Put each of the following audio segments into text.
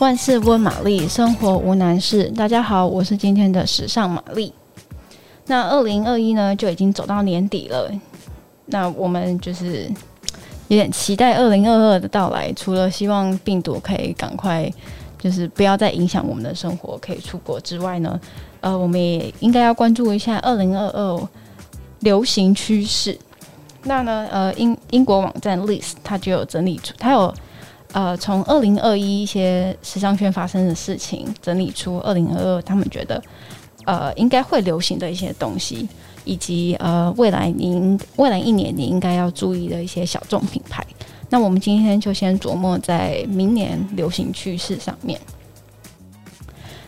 万事问玛丽，生活无难事。大家好，我是今天的时尚玛丽。那二零二一呢，就已经走到年底了。那我们就是有点期待二零二二的到来。除了希望病毒可以赶快，就是不要再影响我们的生活，可以出国之外呢，呃，我们也应该要关注一下二零二二流行趋势。那呢，呃，英英国网站 List 它就有整理出，它有。呃，从二零二一一些时尚圈发生的事情整理出二零二二他们觉得呃应该会流行的一些东西，以及呃未来您未来一年你应该要注意的一些小众品牌。那我们今天就先琢磨在明年流行趋势上面。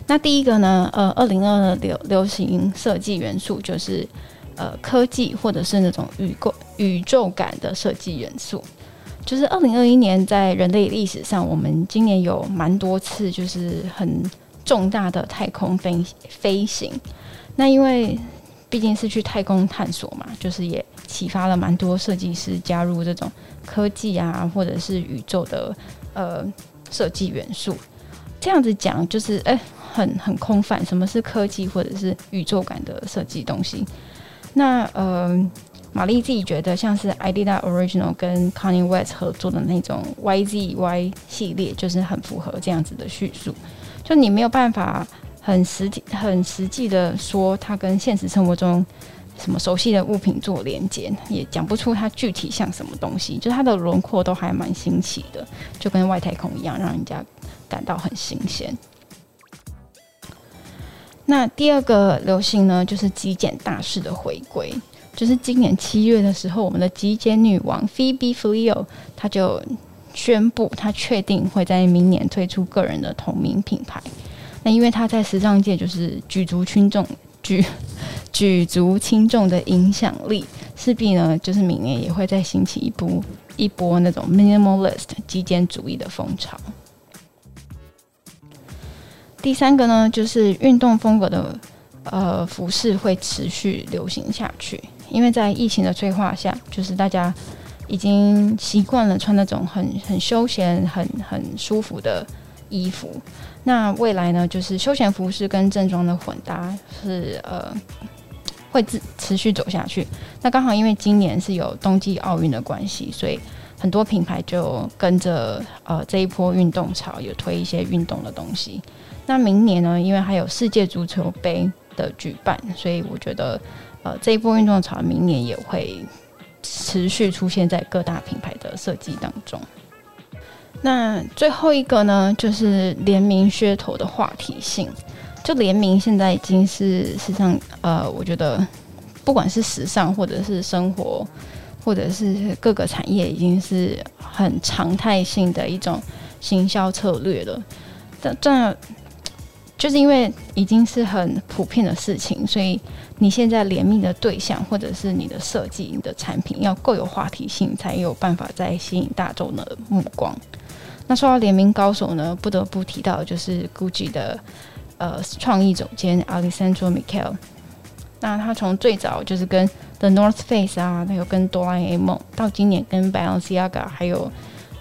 那第一个呢，呃，二零二二流流行设计元素就是呃科技或者是那种宇宙宇宙感的设计元素。就是二零二一年，在人类历史上，我们今年有蛮多次就是很重大的太空飞飞行。那因为毕竟是去太空探索嘛，就是也启发了蛮多设计师加入这种科技啊，或者是宇宙的呃设计元素。这样子讲就是哎、很很空泛。什么是科技或者是宇宙感的设计东西？那呃。玛丽自己觉得，像是 Adidas Original 跟 Kanye West 合作的那种 YZY 系列，就是很符合这样子的叙述。就你没有办法很实体、很实际的说它跟现实生活中什么熟悉的物品做连接，也讲不出它具体像什么东西。就它的轮廓都还蛮新奇的，就跟外太空一样，让人家感到很新鲜。那第二个流行呢，就是极简大师的回归。就是今年七月的时候，我们的极简女王 Phoebe f l e o 她就宣布，她确定会在明年推出个人的同名品牌。那因为她在时尚界就是举足轻重、举 举足轻重的影响力，势必呢就是明年也会再兴起一波一波那种 minimalist 极简主义的风潮。第三个呢，就是运动风格的呃服饰会持续流行下去。因为在疫情的催化下，就是大家已经习惯了穿那种很很休闲、很很舒服的衣服。那未来呢，就是休闲服饰跟正装的混搭是呃会自持续走下去。那刚好因为今年是有冬季奥运的关系，所以很多品牌就跟着呃这一波运动潮，有推一些运动的东西。那明年呢，因为还有世界足球杯的举办，所以我觉得。呃，这一波运动潮明年也会持续出现在各大品牌的设计当中。那最后一个呢，就是联名噱头的话题性。就联名现在已经是时尚，呃，我觉得不管是时尚或者是生活，或者是各个产业，已经是很常态性的一种行销策略了。但这就是因为已经是很普遍的事情，所以。你现在联名的对象，或者是你的设计、你的产品，要够有话题性，才有办法再吸引大众的目光。那说到联名高手呢，不得不提到就是 Gucci 的呃创意总监 Alessandro m i c h e l。那他从最早就是跟 The North Face 啊，还有跟哆啦 A 梦，到今年跟 Balenciaga 还有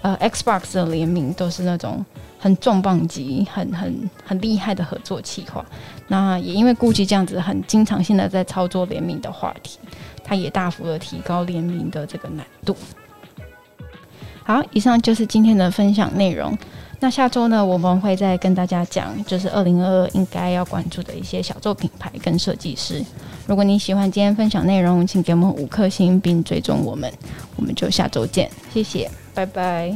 呃 Xbox 的联名，都是那种。很重磅级、很很很厉害的合作企划，那也因为 Gucci 这样子很经常性的在操作联名的话题，它也大幅的提高联名的这个难度。好，以上就是今天的分享内容。那下周呢，我们会再跟大家讲，就是二零二二应该要关注的一些小众品牌跟设计师。如果你喜欢今天分享内容，请给我们五颗星并追踪我们。我们就下周见，谢谢，拜拜。